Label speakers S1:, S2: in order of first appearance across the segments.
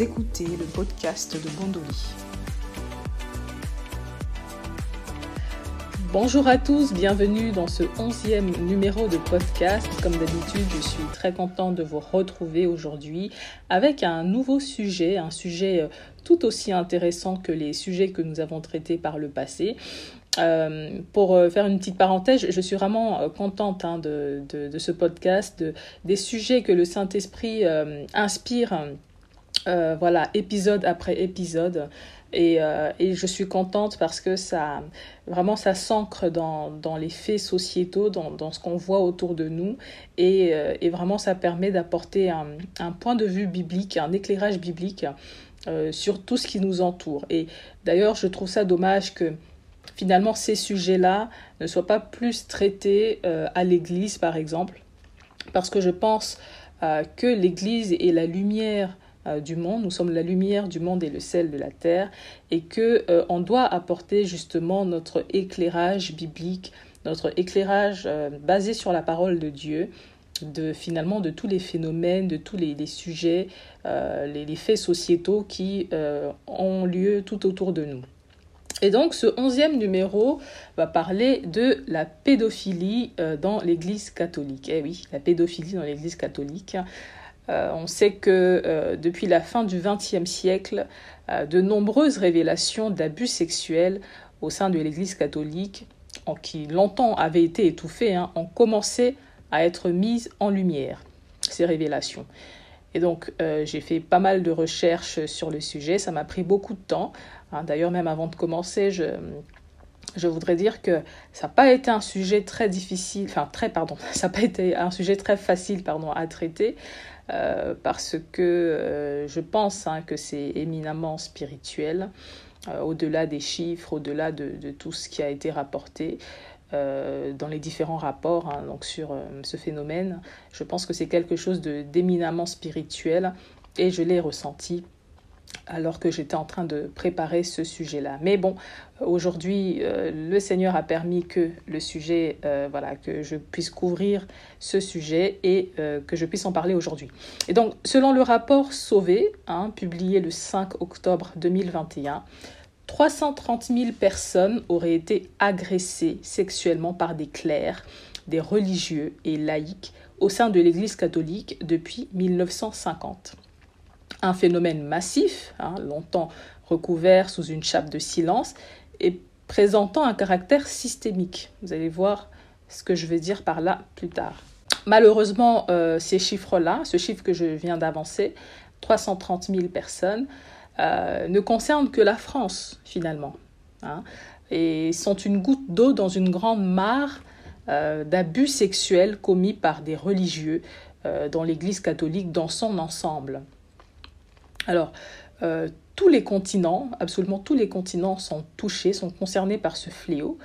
S1: Écoutez le podcast de Bondoli.
S2: Bonjour à tous, bienvenue dans ce onzième numéro de podcast. Comme d'habitude, je suis très contente de vous retrouver aujourd'hui avec un nouveau sujet, un sujet euh, tout aussi intéressant que les sujets que nous avons traités par le passé. Euh, pour euh, faire une petite parenthèse, je suis vraiment contente hein, de, ce podcast, des sujets que le Saint-Esprit inspire, voilà, épisode après épisode. Euh, et, je suis contente parce que ça, vraiment, ça s'ancre dans, dans, les faits sociétaux, dans, dans ce qu'on voit autour de nous. Et, euh, et vraiment, ça permet d'apporter un, point de vue biblique, un éclairage biblique euh, sur tout ce qui nous entoure. Et d'ailleurs, je trouve ça dommage que finalement ces sujets-là ne soient pas plus traités à l'Église, par exemple, parce que je pense que l'Église est la lumière euh, du monde, nous sommes la lumière du monde et le sel de la terre, et que euh, on doit apporter justement notre éclairage biblique, notre éclairage euh, basé sur la parole de Dieu, de finalement de tous les phénomènes, de tous les, sujets, les, les, faits sociétaux qui ont lieu tout autour de nous. Et donc ce onzième numéro va parler de la pédophilie dans l'Église catholique. Eh oui, la pédophilie dans l'Église catholique. Euh, on sait que euh, depuis la fin du XXe siècle, euh, de nombreuses révélations d'abus sexuels au sein de l'Église catholique, qui longtemps avaient été étouffées, hein, ont commencé à être mises en lumière, ces révélations. Et donc, j'ai fait pas mal de recherches sur le sujet, ça m'a pris beaucoup de temps. Hein. D'ailleurs, même avant de commencer, je, je voudrais dire que ça n'a pas été un sujet très difficile, enfin très, pardon, ça n'a pas été un sujet très facile, pardon, à traiter. Euh, parce que euh, je pense hein, que c'est éminemment spirituel, euh, au-delà des chiffres, au-delà de, tout ce qui a été rapporté. dans les différents rapports hein, sur ce phénomène, je pense que c'est quelque chose d'éminemment spirituel et je l'ai ressenti alors que j'étais en train de préparer ce sujet-là. Mais bon, aujourd'hui, euh, le Seigneur a permis que le sujet, euh, voilà, que je puisse couvrir ce sujet et euh, que je puisse en parler aujourd'hui. Et donc, selon le rapport Sauvé, hein, publié le 5 octobre 2021, 330 000 personnes auraient été agressées sexuellement par des clercs, des religieux et laïcs au sein de l'Église catholique depuis 1950 un phénomène massif, hein, longtemps recouvert sous une chape de silence, et présentant un caractère systémique. Vous allez voir ce que je vais dire par là plus tard. Malheureusement, euh, ces chiffres-là, ce chiffre que je viens d'avancer, 330 000 personnes, euh, ne concernent que la France finalement, hein, et sont une goutte d'eau dans une grande mare euh, d'abus sexuels commis par des religieux dans l'Église catholique dans son ensemble. Alors, euh, tous les continents, absolument tous les continents sont touchés, sont concernés par ce fléau.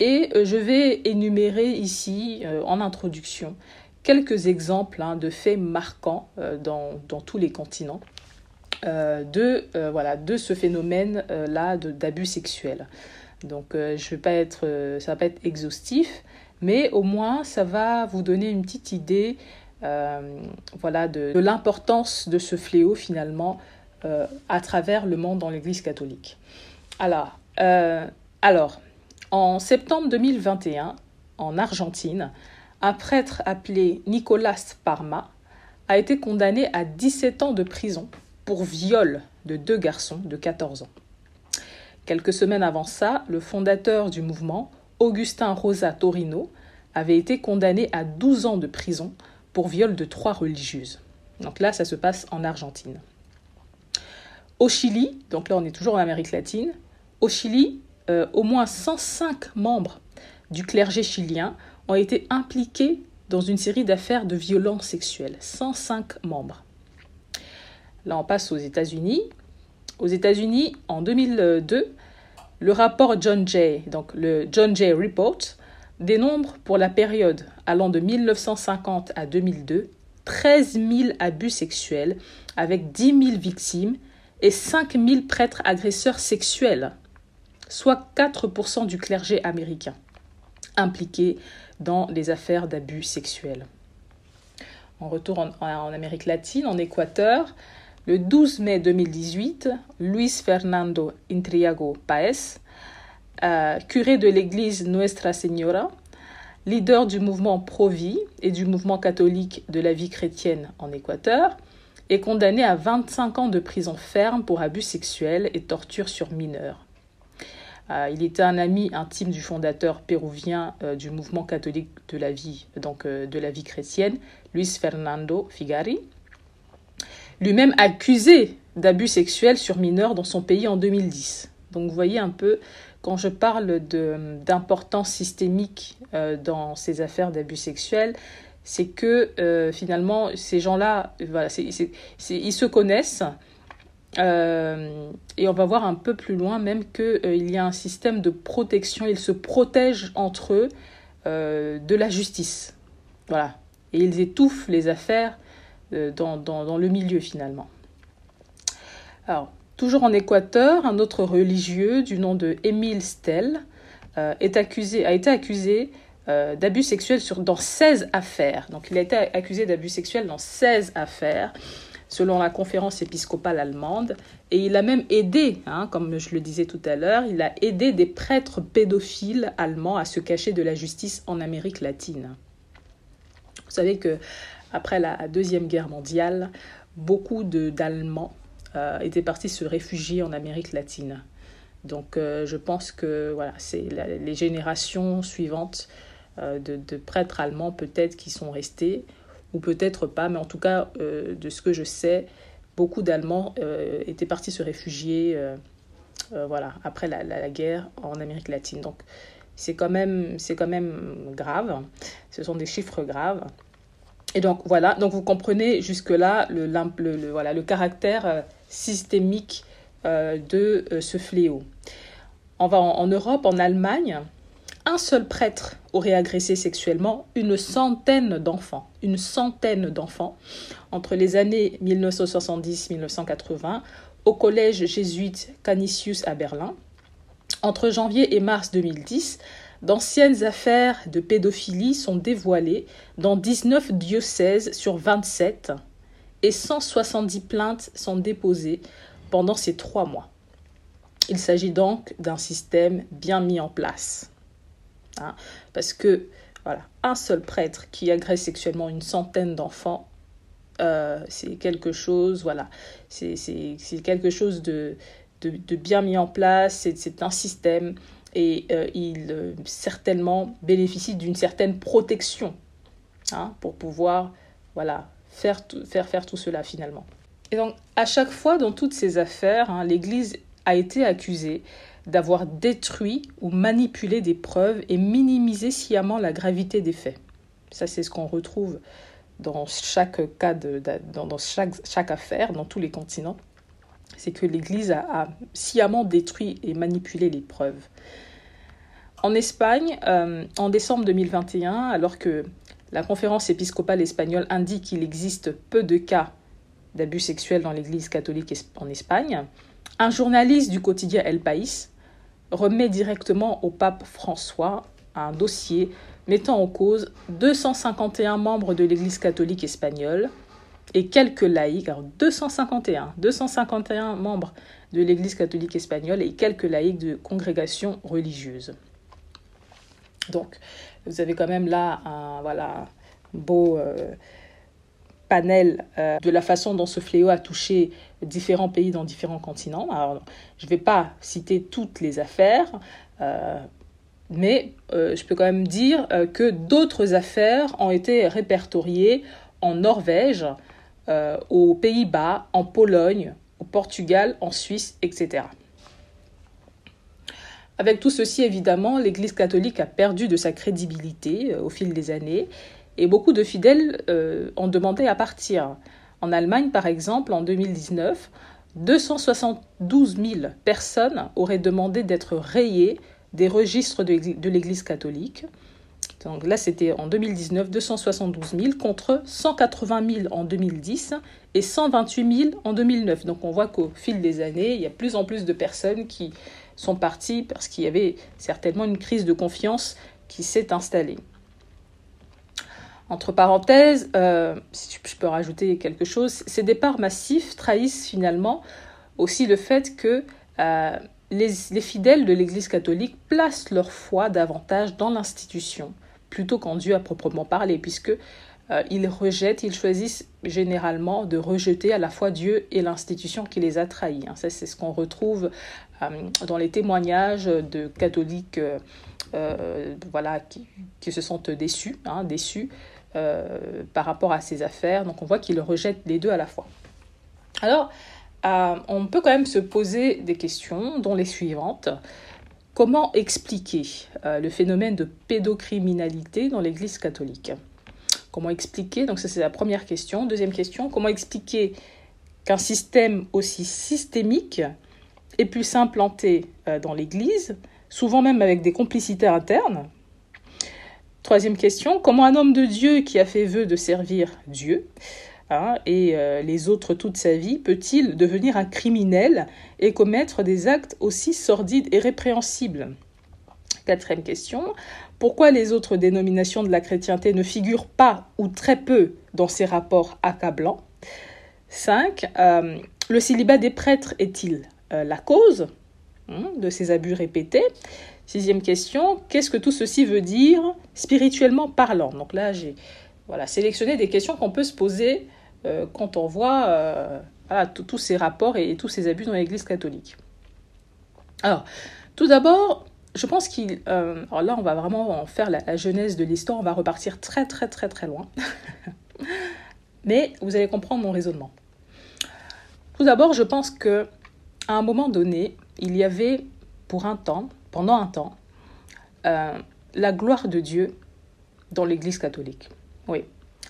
S2: Et euh, je vais énumérer ici, euh, en introduction, quelques exemples hein, de faits marquants dans, tous les continents de, voilà, de ce phénomène-là d'abus sexuels. Donc, je vais pas être, ça va pas être exhaustif, mais au moins, ça va vous donner une petite idée voilà, de, l'importance de ce fléau finalement euh, à travers le monde dans l'Église catholique. Alors, euh, alors, en septembre 2021, en Argentine, un prêtre appelé Nicolas Parma a été condamné à 17 ans de prison pour viol de deux garçons de 14 ans. Quelques semaines avant ça, le fondateur du mouvement, Augustin Rosa Torino, avait été condamné à 12 ans de prison pour viol de trois religieuses. Donc là, ça se passe en Argentine. Au Chili, donc là on est toujours en Amérique latine, au Chili, euh, au moins 105 membres du clergé chilien ont été impliqués dans une série d'affaires de violences sexuelles. 105 membres. Là on passe aux États-Unis. Aux États-Unis, en 2002, le rapport John Jay, donc le John Jay Report, dénombre pour la période allant de 1950 à 2002 13 000 abus sexuels avec 10 000 victimes et 5 000 prêtres agresseurs sexuels, soit 4% du clergé américain impliqué dans les affaires d'abus sexuels. En retour en, Amérique latine, en Équateur, Le 12 mai 2018, Luis Fernando Intriago Paez, euh, curé de l'église Nuestra Señora, leader du mouvement Pro-Vie et du mouvement catholique de la vie chrétienne en Équateur, est condamné à 25 ans de prison ferme pour abus sexuels et torture sur mineurs. Euh, il était un ami intime du fondateur péruvien euh, du mouvement catholique de la vie, donc de la vie chrétienne, Luis Fernando Figari, lui-même accusé d'abus sexuels sur mineurs dans son pays en 2010. Donc vous voyez un peu, quand je parle d'importance systémique dans ces affaires d'abus sexuels, c'est que finalement ces gens-là, voilà, ils se connaissent, euh, et on va voir un peu plus loin même qu'il euh, y a un système de protection. Ils se protègent entre eux euh, de la justice. Voilà. Et ils étouffent les affaires dans, dans, dans, le milieu finalement. Alors, toujours en Équateur, un autre religieux du nom de Émile Stell accusé, a été accusé d'abus sexuels dans 16 affaires. Donc il a été accusé d'abus sexuels dans 16 affaires selon la conférence épiscopale allemande. Et il a même aidé, hein, comme je le disais tout à l'heure, il a aidé des prêtres pédophiles allemands à se cacher de la justice en Amérique latine. Vous savez que après la Deuxième Guerre mondiale, beaucoup d'Allemands euh, étaient partis se réfugier en Amérique latine. Donc euh, je pense que voilà, c'est les générations suivantes euh, de, prêtres allemands peut-être qui sont restés ou peut-être pas, mais en tout cas, de ce que je sais, beaucoup d'Allemands étaient partis se réfugier voilà, après la, la, guerre en Amérique latine. Donc, c'est quand, même, quand même grave. Ce sont des chiffres graves. Et donc, voilà, donc vous comprenez jusque-là le, le, voilà, le caractère systémique de ce fléau. On en Europe, en Allemagne, un seul prêtre aurait agressé sexuellement une centaine d'enfants, une centaine d'enfants, entre les années 1970-1980 au collège jésuite Canisius à Berlin. Entre janvier et mars 2010, d'anciennes affaires de pédophilie sont dévoilées dans 19 diocèses sur 27 et 170 plaintes sont déposées pendant ces trois mois. Il s'agit donc d'un système bien mis en place. Hein, parce que, voilà, un seul prêtre qui agresse sexuellement une centaine d'enfants, euh, c'est quelque chose, voilà, c'est quelque chose de, bien mis en place, c'est un système et euh, il euh, certainement bénéficie d'une certaine protection hein, pour pouvoir, voilà, faire, faire, faire tout cela finalement. Et donc, à chaque fois dans toutes ces affaires, hein, l'Église a été accusée d'avoir détruit ou manipulé des preuves et minimisé sciemment la gravité des faits. Ça, c'est ce qu'on retrouve dans chaque cas, de, dans, chaque, chaque, affaire, dans tous les continents. C'est que l'Église a, sciemment détruit et manipulé les preuves. En Espagne, euh, en décembre 2021, alors que la conférence épiscopale espagnole indique qu'il existe peu de cas d'abus sexuels dans l'Église catholique en Espagne, un journaliste du quotidien El País remet directement au pape François un dossier mettant en cause 251 membres de l'Église catholique espagnole et quelques laïcs, alors 251, 251 membres de l'Église catholique espagnole et quelques laïcs de congrégations religieuses. Donc, vous avez quand même là un voilà, beau euh, panel euh, de la façon dont ce fléau a touché différents pays dans différents continents. Alors, je ne vais pas citer toutes les affaires, euh, mais je peux quand même dire que d'autres affaires ont été répertoriées en Norvège, aux Pays-Bas, en Pologne, au Portugal, en Suisse, etc. Avec tout ceci, évidemment, l'Église catholique a perdu de sa crédibilité au fil des années et beaucoup de fidèles euh, ont demandé à partir. En Allemagne, par exemple, en 2019, 272 000 personnes auraient demandé d'être rayées des registres de l'Église catholique. Donc là, c'était en 2019, 272 000 contre 180 000 en 2010 et 128 000 en 2009. Donc on voit qu'au fil des années, il y a plus en plus de personnes qui sont parties parce qu'il y avait certainement une crise de confiance qui s'est installée. Entre parenthèses, euh, si je peux rajouter quelque chose, ces départs massifs trahissent finalement aussi le fait que euh, les, fidèles de l'Église catholique placent leur foi davantage dans l'institution plutôt qu'en Dieu à proprement parler, puisque euh, ils rejettent, ils choisissent généralement de rejeter à la fois Dieu et l'institution qui les a trahis. Hein. Ça, c'est ce qu'on retrouve dans les témoignages de catholiques voilà, qui, qui, se sentent déçus, hein, déçus euh, par rapport à ces affaires. Donc on voit qu'il rejette les deux à la fois. Alors, euh, on peut quand même se poser des questions, dont les suivantes. Comment expliquer euh, le phénomène de pédocriminalité dans l'Église catholique? Comment expliquer? Donc ça c'est la première question. Deuxième question, comment expliquer qu'un système aussi systémique ait pu s'implanter dans l'Église, souvent même avec des complicités internes, Troisième question, comment un homme de Dieu qui a fait vœu de servir Dieu hein, et euh, les autres toute sa vie peut-il devenir un criminel et commettre des actes aussi sordides et répréhensibles? Quatrième question, pourquoi les autres dénominations de la chrétienté ne figurent pas ou très peu dans ces rapports accablants? 5. Euh, le célibat des prêtres est-il euh, la cause hein, de ces abus répétés Sixième question, qu'est-ce que tout ceci veut dire spirituellement parlant? Donc là, j'ai voilà, sélectionné des questions qu'on peut se poser euh, quand on voit euh, tous ces rapports et, tous ces abus dans l'Église catholique. Alors, tout d'abord, je pense qu'il... Alors là, on va vraiment en faire la genèse de l'histoire, on va repartir très très très très loin. Mais vous allez comprendre mon raisonnement. Tout d'abord, je pense que à un moment donné, il y avait pour un temps pendant un temps, euh, la gloire de Dieu dans l'Église catholique. Oui,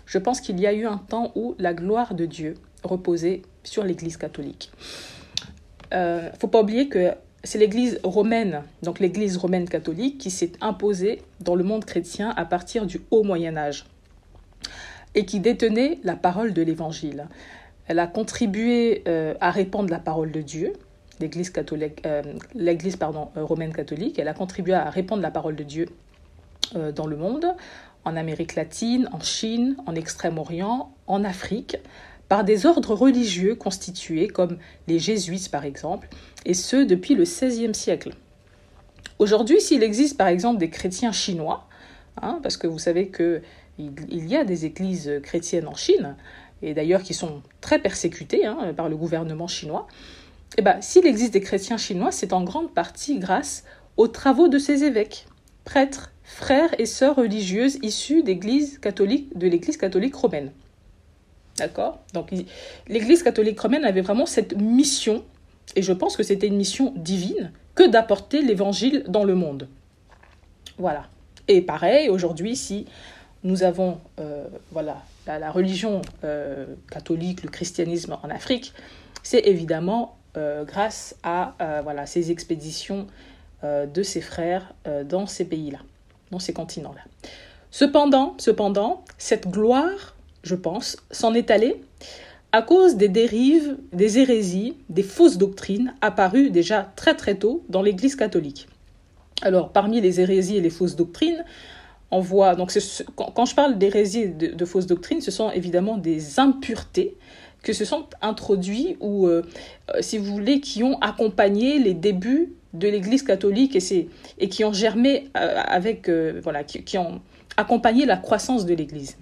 S2: je pense qu'il y a eu un temps où la gloire de Dieu reposait sur l'Église catholique. Il euh, ne faut pas oublier que c'est l'Église romaine, donc l'Église romaine catholique, qui s'est imposée dans le monde chrétien à partir du haut Moyen Âge et qui détenait la parole de l'Évangile. Elle a contribué euh, à répandre la parole de Dieu, l'Église catholique, euh, l'Église euh, romaine catholique. Elle a contribué à répandre la parole de Dieu euh, dans le monde, en Amérique latine, en Chine, en Extrême-Orient, en Afrique, par des ordres religieux constitués comme les jésuites par exemple, et ce depuis le XVIe siècle. Aujourd'hui, s'il existe par exemple des chrétiens chinois, hein, parce que vous savez qu'il il y a des églises chrétiennes en Chine, et d'ailleurs qui sont très persécutées hein, par le gouvernement chinois, eh ben, s'il existe des chrétiens chinois, c'est en grande partie grâce aux travaux de ces évêques, prêtres, frères et sœurs religieuses issus d'église catholique, de l'église catholique romaine. D'accord? Donc l'église catholique romaine avait vraiment cette mission, et je pense que c'était une mission divine, que d'apporter l'évangile dans le monde. Voilà. Et pareil, aujourd'hui, si nous avons euh, voilà, la, religion euh, catholique, le christianisme en Afrique, c'est évidemment grâce à euh, voilà, ces expéditions euh, de ses frères dans ces pays-là, dans ces continents-là. Cependant, cependant, cette gloire, je pense, s'en est allée à cause des dérives, des hérésies, des fausses doctrines apparues déjà très très tôt dans l'Église catholique. Alors, parmi les hérésies et les fausses doctrines, on voit, donc quand, je parle d'hérésies et de, fausses doctrines, ce sont évidemment des impuretés que se sont introduits ou, euh, euh, si vous voulez, qui ont accompagné les débuts de l'Église catholique et, qui ont germé euh, avec, voilà, qui, ont accompagné la croissance de l'Église.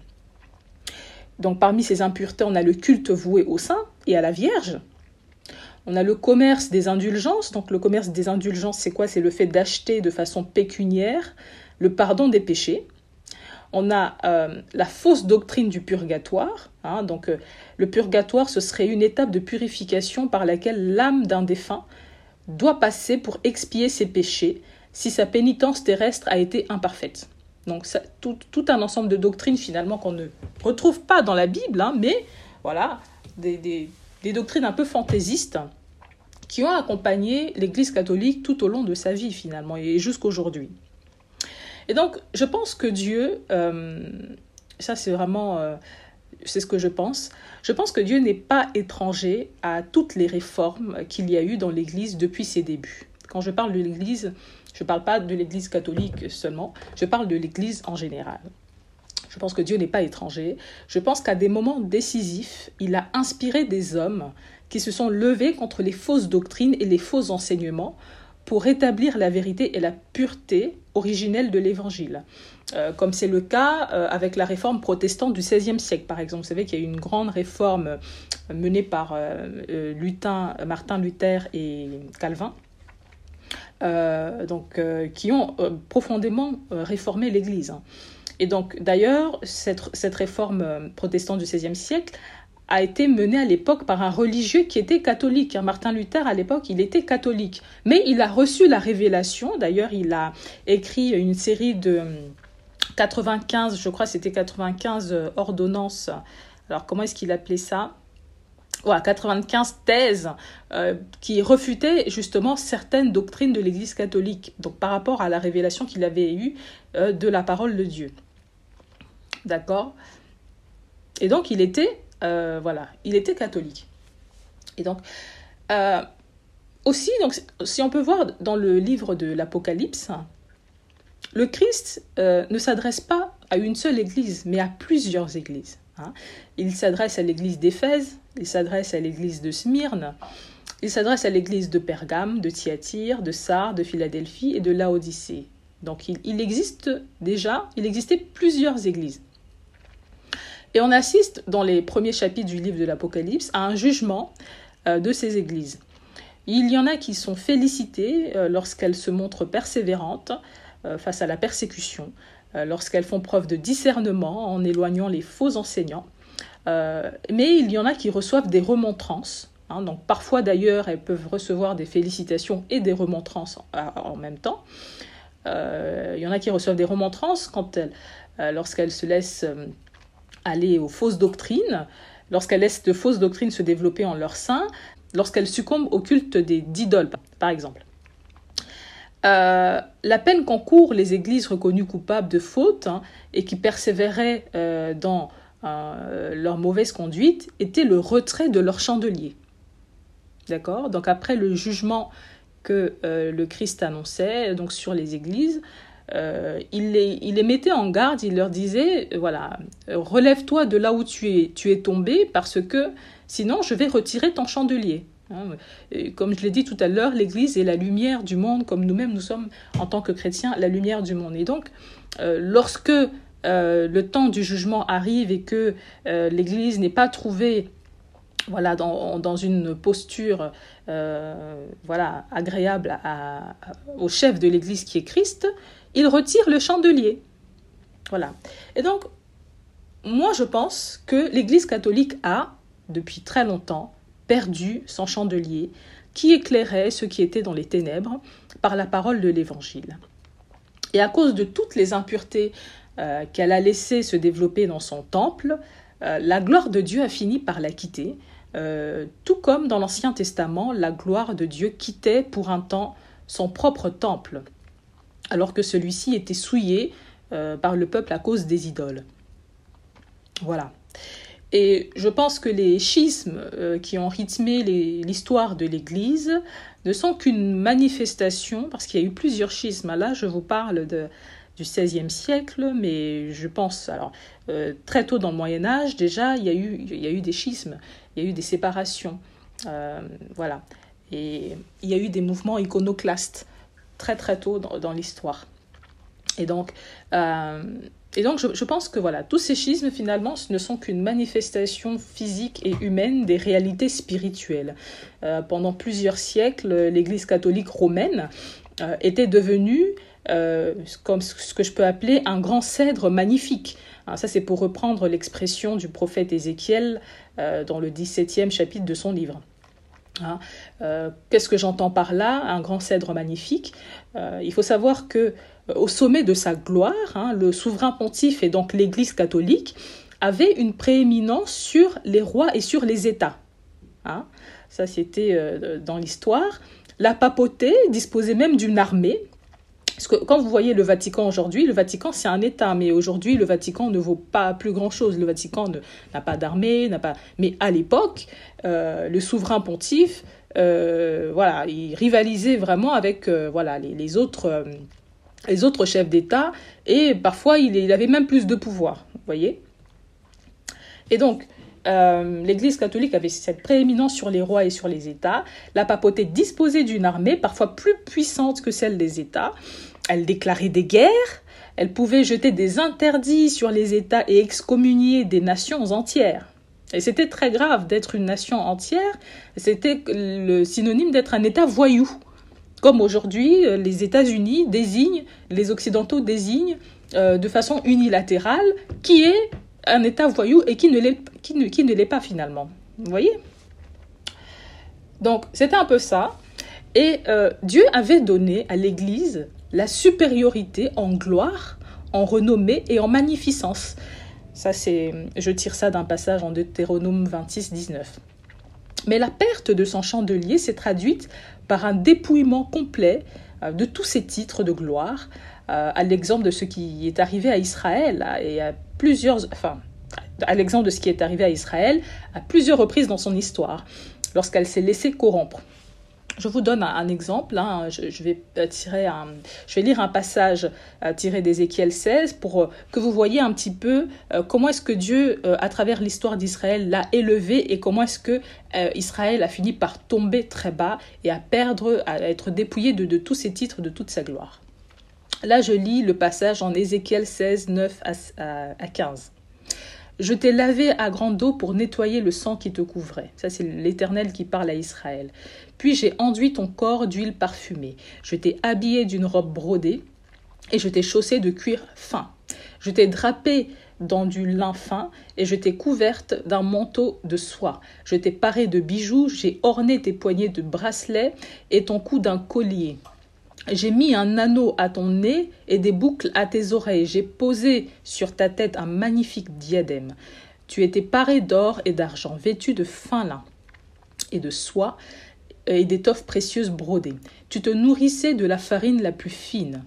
S2: Donc parmi ces impuretés, on a le culte voué au saint et à la Vierge. On a le commerce des indulgences. Donc le commerce des indulgences, c'est quoi? C'est le fait d'acheter de façon pécuniaire le pardon des péchés on a euh, la fausse doctrine du purgatoire. Hein, donc, euh, le purgatoire, ce serait une étape de purification par laquelle l'âme d'un défunt doit passer pour expier ses péchés si sa pénitence terrestre a été imparfaite. Donc, tout, un ensemble de doctrines finalement qu'on ne retrouve pas dans la Bible, hein, mais voilà, des, des doctrines un peu fantaisistes qui ont accompagné l'Église catholique tout au long de sa vie finalement et jusqu'aujourd'hui. Et donc, je pense que Dieu, euh, ça c'est vraiment, euh, c'est ce que je pense, je pense que Dieu n'est pas étranger à toutes les réformes qu'il y a eu dans l'Église depuis ses débuts. Quand je parle de l'Église, je ne parle pas de l'Église catholique seulement, je parle de l'Église en général. Je pense que Dieu n'est pas étranger. Je pense qu'à des moments décisifs, il a inspiré des hommes qui se sont levés contre les fausses doctrines et les faux enseignements pour rétablir la vérité et la pureté originelle de l'Évangile. Euh, comme c'est le cas euh, avec la réforme protestante du XVIe siècle, par exemple. Vous savez qu'il y a eu une grande réforme euh, menée par Lutin, Martin Luther et Calvin, donc, qui ont profondément réformé l'Église. Hein. Et donc, d'ailleurs, cette, cette, réforme protestante du XVIe siècle a été menée à l'époque par un religieux qui était catholique. Hein. Martin Luther, à l'époque, il était catholique. Mais il a reçu la révélation. D'ailleurs, il a écrit une série de 95, je crois c'était 95 euh, ordonnances. Alors comment est-ce qu'il appelait ça? Voilà, 95 thèses euh, qui refutaient justement certaines doctrines de l'Église catholique, donc par rapport à la révélation qu'il avait eue euh, de la parole de Dieu. D'accord? Et donc il était, voilà, il était catholique. Et donc, aussi, donc, si on peut voir dans le livre de l'Apocalypse, le Christ euh, ne s'adresse pas à une seule église, mais à plusieurs églises. Hein. Il s'adresse à l'église d'Éphèse, il s'adresse à l'église de Smyrne, il s'adresse à l'église de Pergame, de Thyatire, de Sardes, de Philadelphie et de Laodicée. Donc il, existe déjà, il existait plusieurs églises. Et on assiste dans les premiers chapitres du livre de l'Apocalypse à un jugement euh, de ces églises. Il y en a qui sont félicitées euh, lorsqu'elles se montrent persévérantes, euh, face à la persécution, lorsqu'elles font preuve de discernement en éloignant les faux enseignants. Mais il y en a qui reçoivent des remontrances. Hein, donc parfois d'ailleurs, elles peuvent recevoir des félicitations et des remontrances en, même temps. il y en a qui reçoivent des remontrances quand elles, lorsqu'elles se laissent aller aux fausses doctrines, lorsqu'elles laissent de fausses doctrines se développer en leur sein, lorsqu'elles succombent au culte des d'idoles, par exemple. Euh, la peine qu'encourent les églises reconnues coupables de faute hein, et qui persévéraient euh, dans euh, leur mauvaise conduite était le retrait de leur chandelier. D'accord? Donc après le jugement que le Christ annonçait donc sur les églises, il les, il, les, mettait en garde, il leur disait, voilà, relève-toi de là où tu es, tu es tombé parce que sinon je vais retirer ton chandelier. Hein, comme je l'ai dit tout à l'heure, l'Église est la lumière du monde, comme nous-mêmes nous sommes en tant que chrétiens la lumière du monde. Et donc, euh, lorsque euh, le temps du jugement arrive et que euh, l'Église n'est pas trouvée voilà, dans, une posture voilà, agréable au chef de l'Église qui est Christ, il retire le chandelier. Voilà. Et donc, moi, je pense que l'Église catholique a, depuis très longtemps, perdu son chandelier qui éclairait ce qui était dans les ténèbres par la parole de l'Évangile. Et à cause de toutes les impuretés euh, qu'elle a laissées se développer dans son temple, euh, la gloire de Dieu a fini par la quitter, euh, tout comme dans l'Ancien Testament, la gloire de Dieu quittait pour un temps son propre temple, alors que celui-ci était souillé par le peuple à cause des idoles. Voilà. Et je pense que les schismes euh, qui ont rythmé l'histoire de l'Église ne sont qu'une manifestation, parce qu'il y a eu plusieurs schismes. Là, je vous parle du XVIe siècle, mais je pense, alors, euh, très tôt dans le Moyen Âge, déjà, il y, a eu, des schismes, il y a eu des séparations. Euh, voilà. Et il y a eu des mouvements iconoclastes très très tôt dans, l'histoire. Et donc, donc, je, pense que voilà, tous ces schismes, finalement, ce ne sont qu'une manifestation physique et humaine des réalités spirituelles. Euh, pendant plusieurs siècles, l'Église catholique romaine euh, était devenue euh, comme ce que je peux appeler un grand cèdre magnifique. Hein, ça, c'est pour reprendre l'expression du prophète Ézéchiel dans le 17e chapitre de son livre. Hein, qu'est-ce que j'entends par là Un grand cèdre magnifique. il faut savoir que au sommet de sa gloire, hein, le souverain pontife et donc l'Église catholique avait une prééminence sur les rois et sur les États. Hein. Ça, c'était euh, dans l'histoire. La papauté disposait même d'une armée. Parce que quand vous voyez le Vatican aujourd'hui, le Vatican c'est un État, mais aujourd'hui le Vatican ne vaut pas plus grand-chose. Le Vatican n'a pas d'armée, n'a pas. Mais à l'époque, euh, le souverain pontife, euh, voilà, il rivalisait vraiment avec voilà les autres les autres chefs d'État, et parfois il, avait même plus de pouvoir. voyez Et donc, euh, l'Église catholique avait cette prééminence sur les rois et sur les États. La papauté disposait d'une armée parfois plus puissante que celle des États. Elle déclarait des guerres. Elle pouvait jeter des interdits sur les États et excommunier des nations entières. Et c'était très grave d'être une nation entière. C'était le synonyme d'être un État voyou. Comme aujourd'hui, les États-Unis désignent, les Occidentaux désignent euh, de façon unilatérale qui est un État voyou et qui ne l'est, qui ne, l'est pas finalement. Vous voyez? Donc, c'était un peu ça. Et euh, Dieu avait donné à l'Église la supériorité en gloire, en renommée et en magnificence. Ça, c'est, je tire ça d'un passage en Deutéronome 26, 19. Mais la perte de son chandelier s'est traduite par un dépouillement complet euh, de tous ses titres de gloire, euh, à l'exemple de ce qui est arrivé à Israël et à plusieurs, à l'exemple de ce qui est arrivé à Israël à plusieurs reprises dans son histoire, lorsqu'elle s'est laissée corrompre. Je vous donne un, exemple. Hein. Je, vais tirer un, je vais lire un passage tiré d'Ézéchiel 16 pour euh, que vous voyez un petit peu euh, comment est-ce que Dieu, euh, à travers l'histoire d'Israël, l'a élevé et comment est-ce que Israël a fini par tomber très bas et à perdre, à être dépouillé de tous ses titres, de toute sa gloire. Là, je lis le passage en Ézéchiel 16, 9 à 15. Je t'ai lavé à grande eau pour nettoyer le sang qui te couvrait. Ça, c'est l'Éternel qui parle à Israël. Puis j'ai enduit ton corps d'huile parfumée. Je t'ai habillé d'une robe brodée et je t'ai chaussé de cuir fin. Je t'ai drapé dans du lin fin et je t'ai couverte d'un manteau de soie. Je t'ai paré de bijoux, j'ai orné tes poignets de bracelets et ton cou d'un collier. J'ai mis un anneau à ton nez et des boucles à tes oreilles. J'ai posé sur ta tête un magnifique diadème. Tu étais paré d'or et d'argent, vêtu de fin lin et de soie et d'étoffes précieuses brodées. Tu te nourrissais de la farine la plus fine,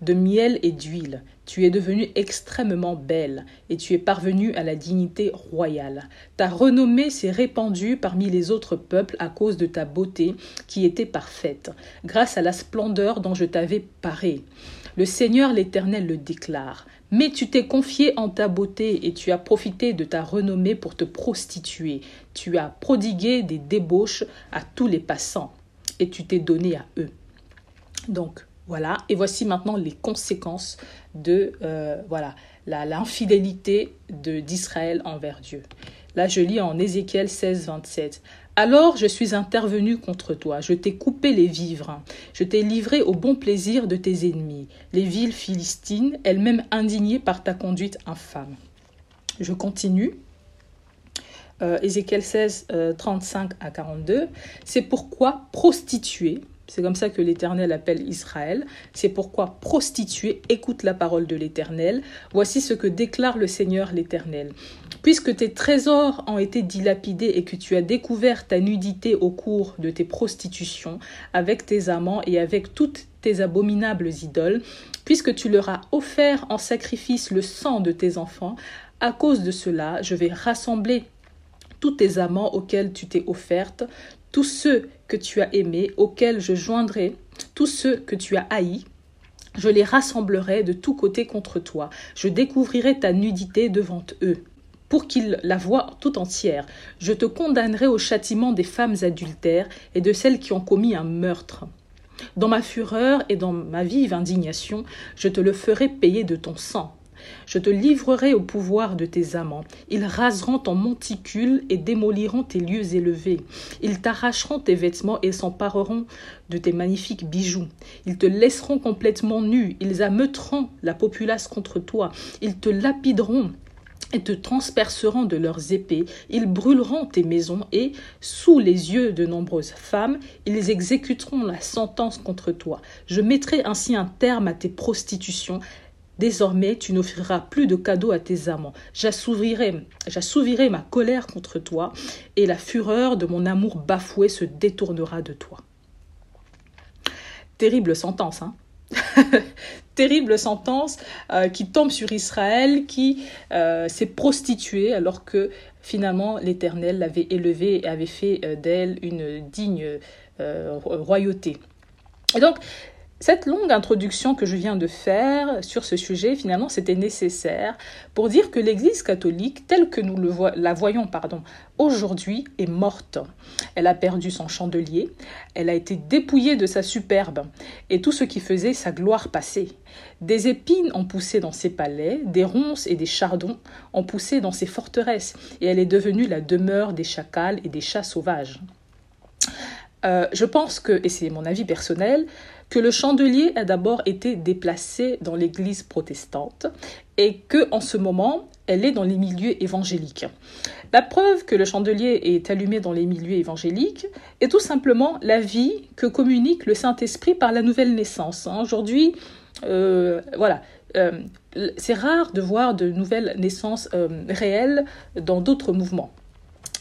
S2: de miel et d'huile. Tu es devenue extrêmement belle et tu es parvenue à la dignité royale. Ta renommée s'est répandue parmi les autres peuples à cause de ta beauté qui était parfaite, grâce à la splendeur dont je t'avais paré. Le Seigneur l'Éternel le déclare. Mais tu t'es confié en ta beauté et tu as profité de ta renommée pour te prostituer. Tu as prodigué des débauches à tous les passants et tu t'es donné à eux. Donc, voilà, et voici maintenant les conséquences de euh, voilà l'infidélité d'Israël envers Dieu. Là, je lis en Ézéchiel 16, 27. Alors je suis intervenu contre toi, je t'ai coupé les vivres, je t'ai livré au bon plaisir de tes ennemis, les villes philistines, elles-mêmes indignées par ta conduite infâme. Je continue. Euh, Ézéchiel 16, 35 euh, à 42. C'est pourquoi prostituée, c'est comme ça que l'Éternel appelle Israël. C'est pourquoi prostituée, écoute la parole de l'Éternel. Voici ce que déclare le Seigneur l'Éternel. Puisque tes trésors ont été dilapidés et que tu as découvert ta nudité au cours de tes prostitutions avec tes amants et avec toutes tes abominables idoles, puisque tu leur as offert en sacrifice le sang de tes enfants, à cause de cela, je vais rassembler tous tes amants auxquels tu t'es offerte, tous ceux tu as aimés, auxquels je joindrai tous ceux que tu as haïs, je les rassemblerai de tous côtés contre toi. Je découvrirai ta nudité devant eux, pour qu'ils la voient tout entière. Je te condamnerai au châtiment des femmes adultères et de celles qui ont commis un meurtre. Dans ma fureur et dans ma vive indignation, je te le ferai payer de ton sang. Je te livrerai au pouvoir de tes amants. Ils raseront ton monticule et démoliront tes lieux élevés. Ils t'arracheront tes vêtements et s'empareront de tes magnifiques bijoux. Ils te laisseront complètement nu. Ils ameuteront la populace contre toi. Ils te lapideront et te transperceront de leurs épées, ils brûleront tes maisons et, sous les yeux de nombreuses femmes, ils exécuteront la sentence contre toi. Je mettrai ainsi un terme à tes prostitutions, Désormais, tu n'offriras plus de cadeaux à tes amants. J'assouvirai, ma colère contre toi, et la fureur de mon amour bafoué se détournera de toi. Terrible sentence, hein Terrible sentence euh, qui tombe sur Israël, qui euh, s'est prostituée alors que finalement l'Éternel l'avait élevée et avait fait euh, d'elle une digne royauté. Et donc, cette longue introduction que je viens de faire sur ce sujet, finalement, c'était nécessaire pour dire que l'Église catholique, telle que nous la voyons pardon, aujourd'hui, est morte. Elle a perdu son chandelier, elle a été dépouillée de sa superbe et tout ce qui faisait sa gloire passée. Des épines ont poussé dans ses palais, des ronces et des chardons ont poussé dans ses forteresses, et elle est devenue la demeure des chacals et des chats sauvages. Euh, je pense que, et c'est mon avis personnel, que le chandelier a d'abord été déplacé dans l'église protestante et que en ce moment, elle est dans les milieux évangéliques. La preuve que le chandelier est allumé dans les milieux évangéliques est tout simplement la vie que communique le Saint-Esprit par la nouvelle naissance. Hein, aujourd'hui, euh, voilà, euh, c'est rare de voir de nouvelles naissances euh, réelles dans d'autres mouvements.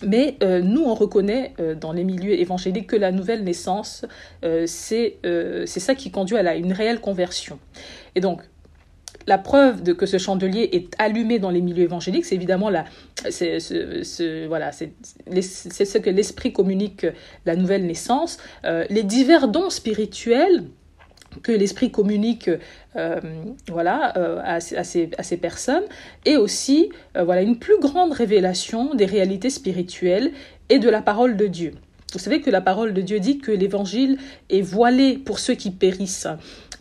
S2: Mais euh, nous, on reconnaît euh, dans les milieux évangéliques que la nouvelle naissance, euh, c'est ça qui conduit à une réelle conversion. Et donc, la preuve de que ce chandelier est allumé dans les milieux évangéliques, c'est évidemment la, c'est, ce, voilà, c'est, ce que l'esprit communique la nouvelle naissance. les divers dons spirituels que l'esprit communique euh, voilà, euh, à, ces, personnes, et aussi euh, voilà, une plus grande révélation des réalités spirituelles et de la parole de Dieu. Vous savez que la parole de Dieu dit que l'évangile est voilé pour ceux qui périssent,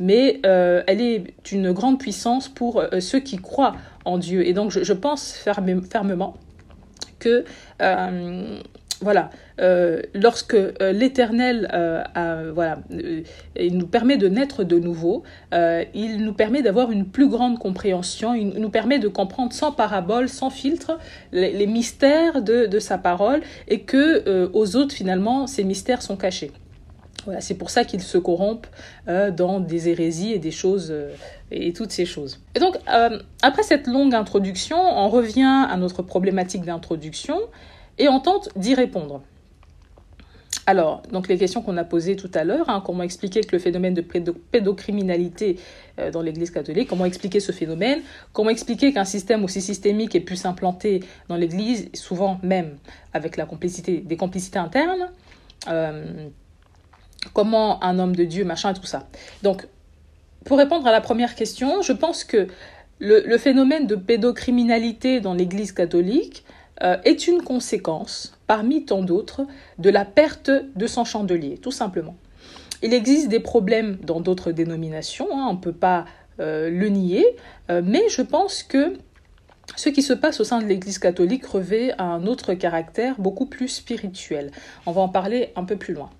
S2: mais elle est une grande puissance pour ceux qui croient en Dieu. Et donc je pense fermement que voilà, euh, lorsque euh, l'Éternel euh, voilà, il nous permet de naître de nouveau, il nous permet d'avoir une plus grande compréhension, il nous permet de comprendre sans parabole, sans filtre, les, mystères de, sa parole et que aux autres finalement ces mystères sont cachés. Voilà, c'est pour ça qu'ils se corrompent dans des hérésies et des choses et toutes ces choses. Et donc, après cette longue introduction, on revient à notre problématique d'introduction et on tente d'y répondre. Alors, donc les questions qu'on a posées tout à l'heure, hein, comment expliquer que le phénomène de pédocriminalité euh, dans l'Église catholique, comment expliquer ce phénomène, comment expliquer qu'un système aussi systémique ait pu s'implanter dans l'Église, souvent même avec la complicité, des complicités internes, euh, comment un homme de Dieu, machin, et tout ça. Donc, pour répondre à la première question, je pense que le, le phénomène de pédocriminalité dans l'Église catholique euh, est une conséquence, parmi tant d'autres, de la perte de son chandelier, tout simplement. Il existe des problèmes dans d'autres dénominations, hein, on ne peut pas euh, le nier, euh, mais je pense que ce qui se passe au sein de l'Église catholique revêt un autre caractère beaucoup plus spirituel. On va en parler un peu plus loin.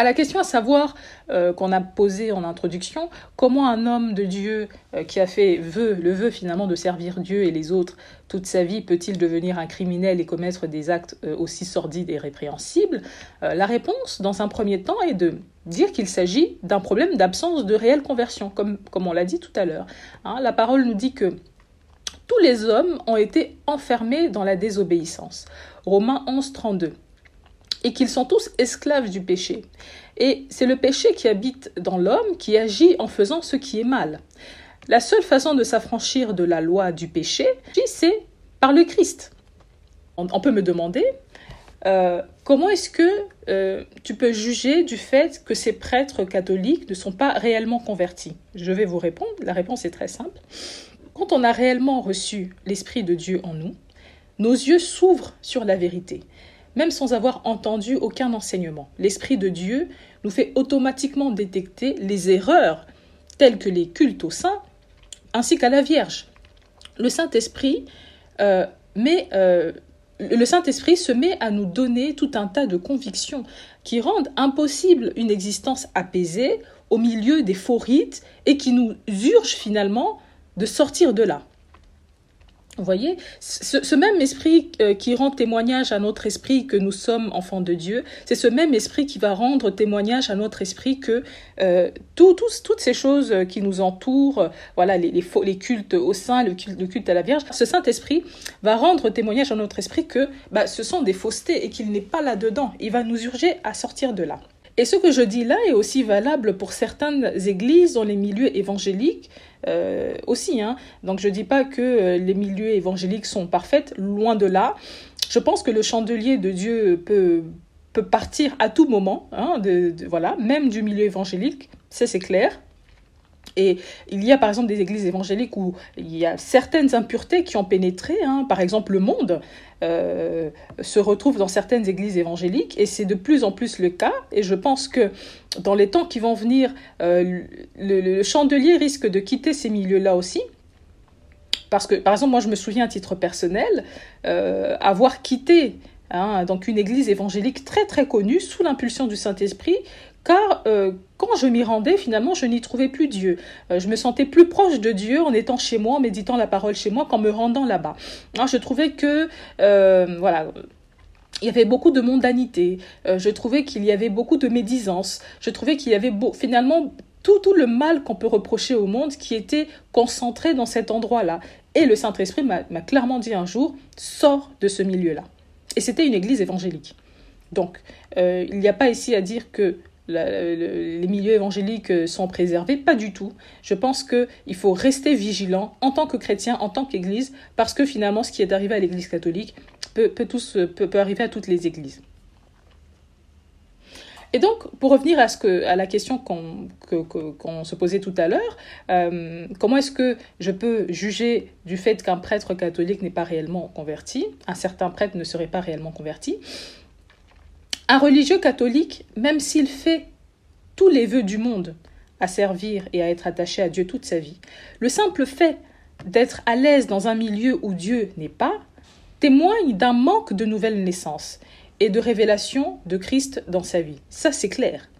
S2: À la question à savoir euh, qu'on a posée en introduction, comment un homme de Dieu euh, qui a fait le vœu finalement de servir Dieu et les autres toute sa vie peut-il devenir un criminel et commettre des actes euh, aussi sordides et répréhensibles? La réponse, dans un premier temps, est de dire qu'il s'agit d'un problème d'absence de réelle conversion, comme, comme on l'a dit tout à l'heure. Hein. la parole nous dit que tous les hommes ont été enfermés dans la désobéissance. Romains 11, 32 et qu'ils sont tous esclaves du péché. Et c'est le péché qui habite dans l'homme qui agit en faisant ce qui est mal. La seule façon de s'affranchir de la loi du péché, c'est par le Christ. On, peut me demander, euh, comment est-ce que euh, tu peux juger du fait que ces prêtres catholiques ne sont pas réellement convertis? Je vais vous répondre, la réponse est très simple. Quand on a réellement reçu l'Esprit de Dieu en nous, nos yeux s'ouvrent sur la vérité même sans avoir entendu aucun enseignement. L'Esprit de Dieu nous fait automatiquement détecter les erreurs telles que les cultes au saint ainsi qu'à la Vierge. Le Saint-Esprit euh, euh, le Saint-Esprit se met à nous donner tout un tas de convictions qui rendent impossible une existence apaisée au milieu des faux rites et qui nous urgent finalement de sortir de là. Vous voyez, ce, même esprit euh, qui rend témoignage à notre esprit que nous sommes enfants de Dieu, c'est ce même esprit qui va rendre témoignage à notre esprit que euh, toutes ces choses qui nous entourent, voilà, les, les, cultes au sein, le culte, à la Vierge, ce Saint-Esprit va rendre témoignage à notre esprit que bah, ce sont des faussetés et qu'il n'est pas là-dedans. Il va nous urger à sortir de là. Et ce que je dis là est aussi valable pour certaines églises dans les milieux évangéliques euh, aussi. Hein. Donc je ne dis pas que euh, les milieux évangéliques sont parfaits, loin de là. Je pense que le chandelier de Dieu peut, peut partir à tout moment, hein, de, voilà, même du milieu évangélique, ça c'est clair. Et il y a par exemple des églises évangéliques où il y a certaines impuretés qui ont pénétré. Hein. Par exemple, le monde euh, se retrouve dans certaines églises évangéliques et c'est de plus en plus le cas. Et je pense que dans les temps qui vont venir, euh, le, chandelier risque de quitter ces milieux-là aussi. Parce que, par exemple, moi je me souviens à titre personnel euh, avoir quitté Hein, une église évangélique très très connue sous l'impulsion du Saint-Esprit, car euh, quand je m'y rendais, finalement, je n'y trouvais plus Dieu. Euh, je me sentais plus proche de Dieu en étant chez moi, en méditant la parole chez moi, qu'en me rendant là-bas. Hein, je trouvais que, euh, voilà, il y avait beaucoup de mondanité. je trouvais qu'il y avait beaucoup de médisance. Je trouvais qu'il y avait finalement tout, tout le mal qu'on peut reprocher au monde qui était concentré dans cet endroit-là. Et le Saint-Esprit m'a clairement dit un jour, sors de ce milieu-là. Et c'était une église évangélique. Donc, il n'y a pas ici à dire que les milieux évangéliques sont préservés, pas du tout. Je pense qu'il faut rester vigilant en tant que chrétien, en tant qu'église, parce que finalement, ce qui est arrivé à l'église catholique peut, peut, arriver à toutes les églises. Et donc, pour revenir à la question qu'on se posait tout à l'heure, euh, comment est-ce que je peux juger du fait qu'un prêtre catholique n'est pas réellement converti, un certain prêtre ne serait pas réellement converti Un religieux catholique, même s'il fait tous les vœux du monde à servir et à être attaché à Dieu toute sa vie, le simple fait d'être à l'aise dans un milieu où Dieu n'est pas témoigne d'un manque de nouvelle naissance et de révélation de Christ dans sa vie. Ça, c'est clair.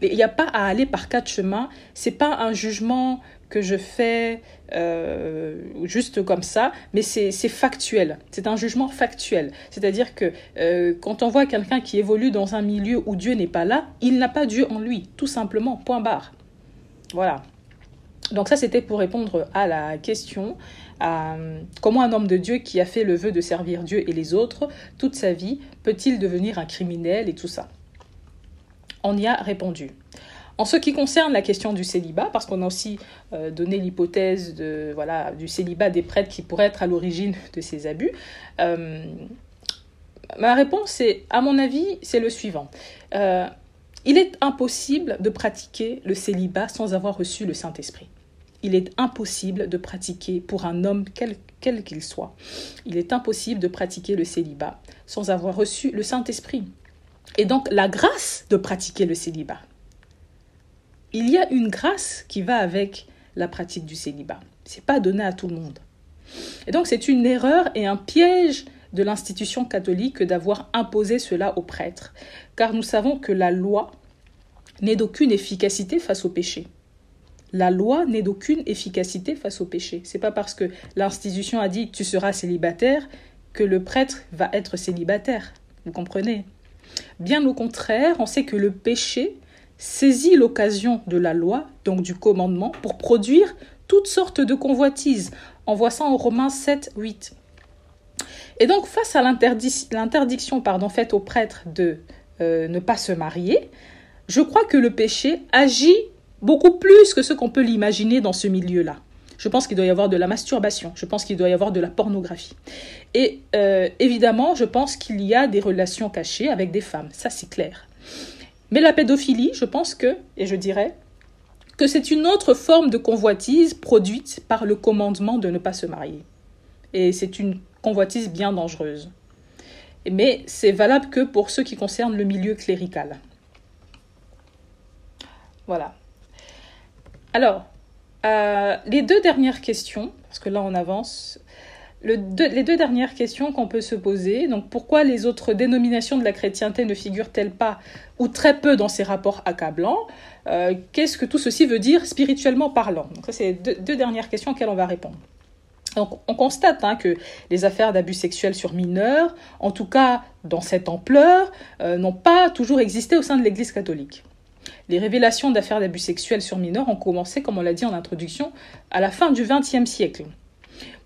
S2: Il n'y a pas à aller par quatre chemins. C'est pas un jugement que je fais euh, juste comme ça, mais c'est factuel. C'est un jugement factuel. C'est-à-dire que euh, quand on voit quelqu'un qui évolue dans un milieu où Dieu n'est pas là, il n'a pas Dieu en lui, tout simplement. Point barre. Voilà. Donc ça, c'était pour répondre à la question comment un homme de Dieu qui a fait le vœu de servir Dieu et les autres toute sa vie peut-il devenir un criminel et tout ça? On y a répondu. En ce qui concerne la question du célibat, parce qu'on a aussi euh, donné l'hypothèse de, voilà, du célibat des prêtres qui pourrait être à l'origine de ces abus, euh, ma réponse est, à mon avis, c'est le suivant. Euh, il est impossible de pratiquer le célibat sans avoir reçu le Saint-Esprit il est impossible de pratiquer pour un homme quel qu'il soit. Il est impossible de pratiquer le célibat sans avoir reçu le Saint-Esprit. Et donc la grâce de pratiquer le célibat. Il y a une grâce qui va avec la pratique du célibat. C'est pas donné à tout le monde. Et donc c'est une erreur et un piège de l'institution catholique d'avoir imposé cela aux prêtres, car nous savons que la loi n'est d'aucune efficacité face au péché. La loi n'est d'aucune efficacité face au péché. C'est pas parce que l'institution a dit tu seras célibataire que le prêtre va être célibataire. Vous comprenez? Bien au contraire, on sait que le péché saisit l'occasion de la loi, donc du commandement, pour produire toutes sortes de convoitises. On voit ça en Romains 7, 8. Et donc, face à l'interdiction faite aux prêtres de euh, ne pas se marier, je crois que le péché agit beaucoup plus que ce qu'on peut l'imaginer dans ce milieu-là. Je pense qu'il doit y avoir de la masturbation, je pense qu'il doit y avoir de la pornographie. Et euh, évidemment, je pense qu'il y a des relations cachées avec des femmes, ça c'est clair. Mais la pédophilie, je pense que, et je dirais, que c'est une autre forme de convoitise produite par le commandement de ne pas se marier. Et c'est une convoitise bien dangereuse. Mais c'est valable que pour ce qui concerne le milieu clérical. Voilà. Alors, euh, les deux dernières questions, parce que là on avance, les deux dernières questions qu'on peut se poser, donc pourquoi les autres dénominations de la chrétienté ne figurent-elles pas ou très peu dans ces rapports accablants euh, Qu'est-ce que tout ceci veut dire spirituellement parlant? Donc ça c'est les deux, dernières questions auxquelles on va répondre. Donc, on constate hein, que les affaires d'abus sexuels sur mineurs, en tout cas dans cette ampleur, euh, n'ont pas toujours existé au sein de l'Église catholique. Les révélations d'affaires d'abus sexuels sur mineurs ont commencé, comme on l'a dit en introduction, à la fin du XXe siècle.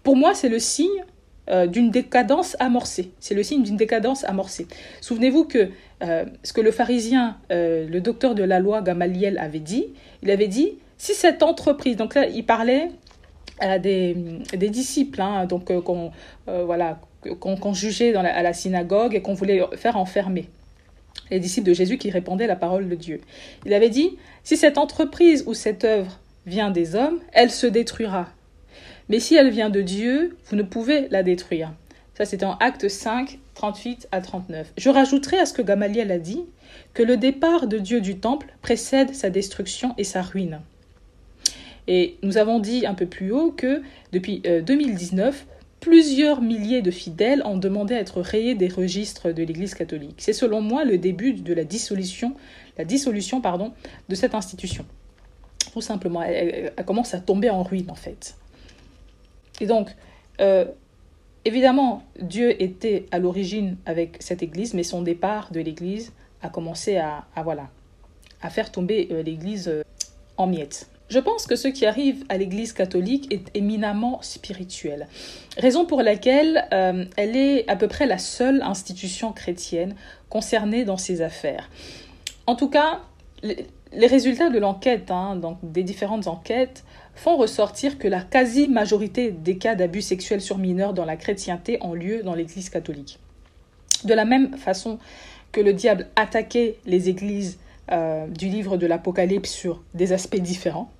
S2: Pour moi, c'est le signe euh, d'une décadence amorcée. C'est le signe d'une décadence amorcée. Souvenez-vous que euh, ce que le pharisien, euh, le docteur de la loi Gamaliel avait dit, il avait dit, si cette entreprise, donc là, il parlait des, disciples, hein, donc qu'on jugeait à la synagogue et qu'on voulait faire enfermer. les disciples de Jésus qui répandaient la parole de Dieu. Il avait dit, si cette entreprise ou cette œuvre vient des hommes, elle se détruira. Mais si elle vient de Dieu, vous ne pouvez la détruire. Ça, c'était en Acte 5, 38 à 39. Je rajouterai à ce que Gamaliel a dit que le départ de Dieu du temple précède sa destruction et sa ruine. Et nous avons dit un peu plus haut que depuis 2019, euh, plusieurs milliers de fidèles ont demandé à être rayés des registres de l'Église catholique. C'est selon moi le début de la dissolution, la dissolution pardon, de cette institution. Tout simplement, elle, commence à tomber en ruine en fait. Et donc, euh, évidemment, Dieu était à l'origine avec cette Église, mais son départ de l'Église a commencé à, voilà, à faire tomber euh, l'Église euh, en miettes. Je pense que ce qui arrive à l'Église catholique est éminemment spirituel, raison pour laquelle elle est à peu près la seule institution chrétienne concernée dans ces affaires. En tout cas, les résultats de l'enquête, hein, donc des différentes enquêtes, font ressortir que la quasi-majorité des cas d'abus sexuels sur mineurs dans la chrétienté ont lieu dans l'Église catholique. De la même façon que le diable attaquait les églises euh, du livre de l'Apocalypse sur des aspects différents.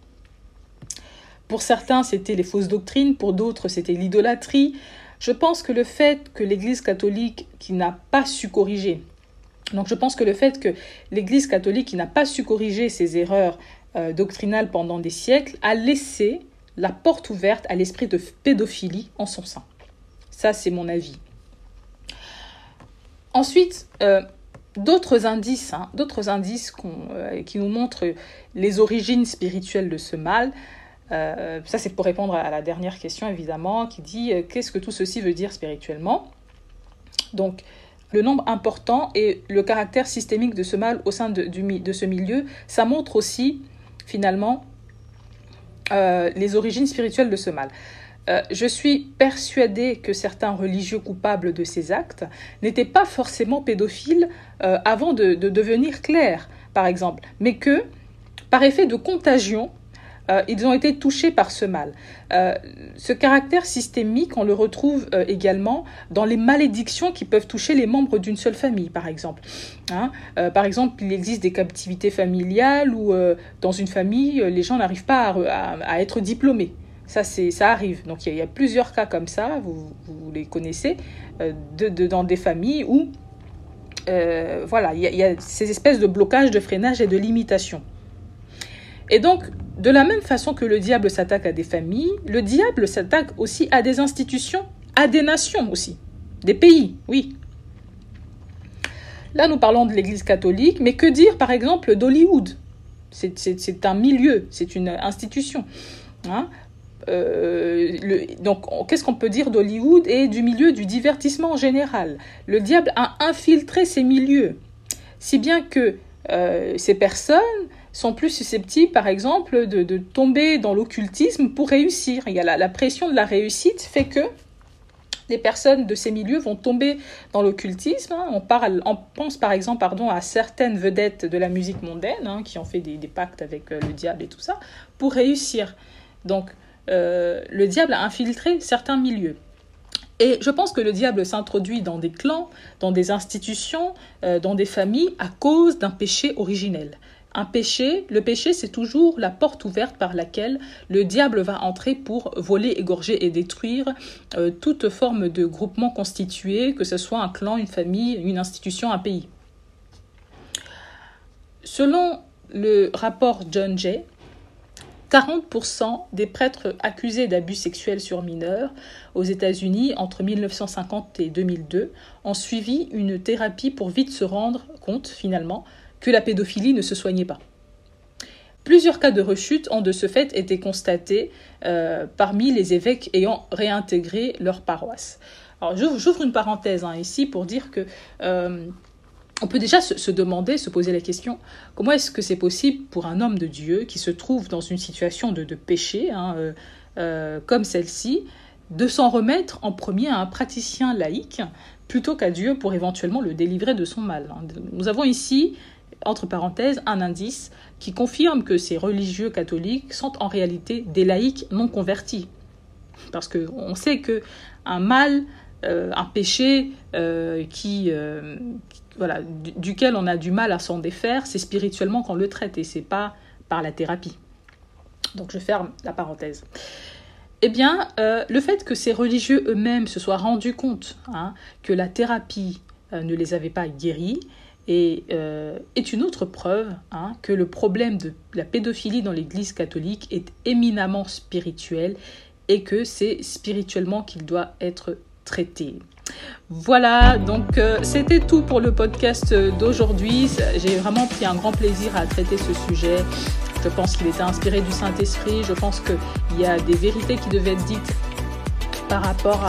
S2: Pour certains, c'était les fausses doctrines, pour d'autres, c'était l'idolâtrie. Je pense que le fait que l'Église catholique qui n'a pas su corriger, donc je pense que le fait que l'Église catholique qui n'a pas su corriger ses erreurs euh, doctrinales pendant des siècles a laissé la porte ouverte à l'esprit de pédophilie en son sein. Ça, c'est mon avis. Ensuite, euh, d'autres indices, hein, d'autres indices euh, qui nous montrent les origines spirituelles de ce mal. Euh, ça, c'est pour répondre à la dernière question, évidemment, qui dit qu'est-ce que tout ceci veut dire spirituellement? Donc, le nombre important et le caractère systémique de ce mal au sein de ce milieu, ça montre aussi, finalement, les origines spirituelles de ce mal. Euh, je suis persuadée que certains religieux coupables de ces actes n'étaient pas forcément pédophiles euh, avant de, devenir clercs, par exemple, mais que, par effet de contagion, euh, ils ont été touchés par ce mal. ce caractère systémique, on le retrouve également dans les malédictions qui peuvent toucher les membres d'une seule famille, par exemple. Hein. par exemple, il existe des captivités familiales où, dans une famille, les gens n'arrivent pas à être diplômés. Ça, ça arrive. Donc il y, a plusieurs cas comme ça, vous, les connaissez, euh, dans des familles où euh, voilà, il y, a ces espèces de blocages, de freinage et de limitation. Et donc, de la même façon que le diable s'attaque à des familles, le diable s'attaque aussi à des institutions, à des nations aussi, des pays, oui. Là, nous parlons de l'Église catholique, mais que dire, par exemple, d'Hollywood? C'est un milieu, c'est une institution. Hein euh, donc, qu'est-ce qu'on peut dire d'Hollywood et du milieu du divertissement en général? Le diable a infiltré ces milieux, si bien que euh, ces personnes sont plus susceptibles, par exemple, de, tomber dans l'occultisme pour réussir. Il y a la, pression de la réussite fait que les personnes de ces milieux vont tomber dans l'occultisme. Hein. On, parle, on pense par exemple pardon, à certaines vedettes de la musique mondaine hein, qui ont fait des, pactes avec euh, le diable et tout ça pour réussir. Donc, euh, le diable a infiltré certains milieux. Et je pense que le diable s'introduit dans des clans, dans des institutions, euh, dans des familles à cause d'un péché originel. Un péché, le péché, c'est toujours la porte ouverte par laquelle le diable va entrer pour voler, égorger et détruire euh, toute forme de groupement constitué, que ce soit un clan, une famille, une institution, un pays. Selon le rapport John Jay, 40% des prêtres accusés d'abus sexuels sur mineurs aux États-Unis entre 1950 et 2002 ont suivi une thérapie pour vite se rendre compte, finalement, que la pédophilie ne se soignait pas. Plusieurs cas de rechute ont de ce fait été constatés euh, parmi les évêques ayant réintégré leur paroisse. Alors j'ouvre une parenthèse hein, ici pour dire que euh, on peut déjà se, demander, se poser la question, comment est-ce que c'est possible pour un homme de Dieu qui se trouve dans une situation de, péché hein, euh, comme celle-ci, de s'en remettre en premier à un praticien laïque plutôt qu'à Dieu pour éventuellement le délivrer de son mal. Hein. Nous avons ici, entre parenthèses, un indice qui confirme que ces religieux catholiques sont en réalité des laïcs non convertis. Parce qu'on sait que un mal un péché qui, voilà, duquel on a du mal à s'en défaire, c'est spirituellement qu'on le traite et c'est pas par la thérapie. Donc je ferme la parenthèse. Eh bien, le fait que ces religieux eux-mêmes se soient rendus compte hein, que la thérapie ne les avait pas guéris, et euh, est une autre preuve hein, que le problème de la pédophilie dans l'Église catholique est éminemment spirituel et que c'est spirituellement qu'il doit être traité. Voilà, donc euh, c'était tout pour le podcast d'aujourd'hui. J'ai vraiment pris un grand plaisir à traiter ce sujet. Je pense qu'il était inspiré du Saint-Esprit. Je pense qu'il y a des vérités qui devaient être dites par rapport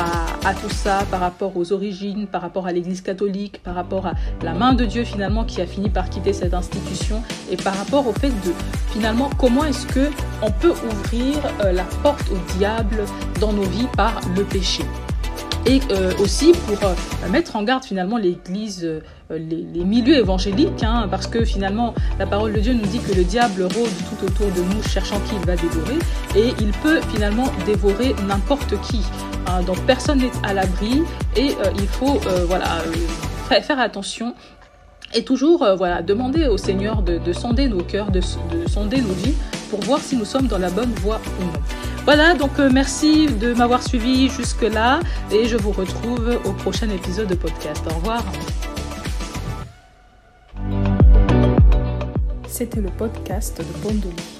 S2: à, tout ça, par rapport aux origines, par rapport à l'Église catholique, par rapport à la main de Dieu finalement qui a fini par quitter cette institution et par rapport au fait de finalement comment est-ce que on peut ouvrir euh, la porte au diable dans nos vies par le péché et euh, aussi pour euh, mettre en garde finalement l'Église, les, milieux évangéliques, hein, parce que finalement la parole de Dieu nous dit que le diable rôde tout autour de nous cherchant qui il va dévorer, et il peut finalement dévorer n'importe qui. Hein, donc personne n'est à l'abri et euh, il faut euh, voilà, euh, faire attention et toujours voilà, demander au Seigneur de, sonder nos cœurs, de, sonder nos vies pour voir si nous sommes dans la bonne voie ou non. Voilà, donc merci de m'avoir suivi jusque-là et je vous retrouve au prochain épisode de podcast. Au revoir.
S1: C'était le podcast de Bondoli.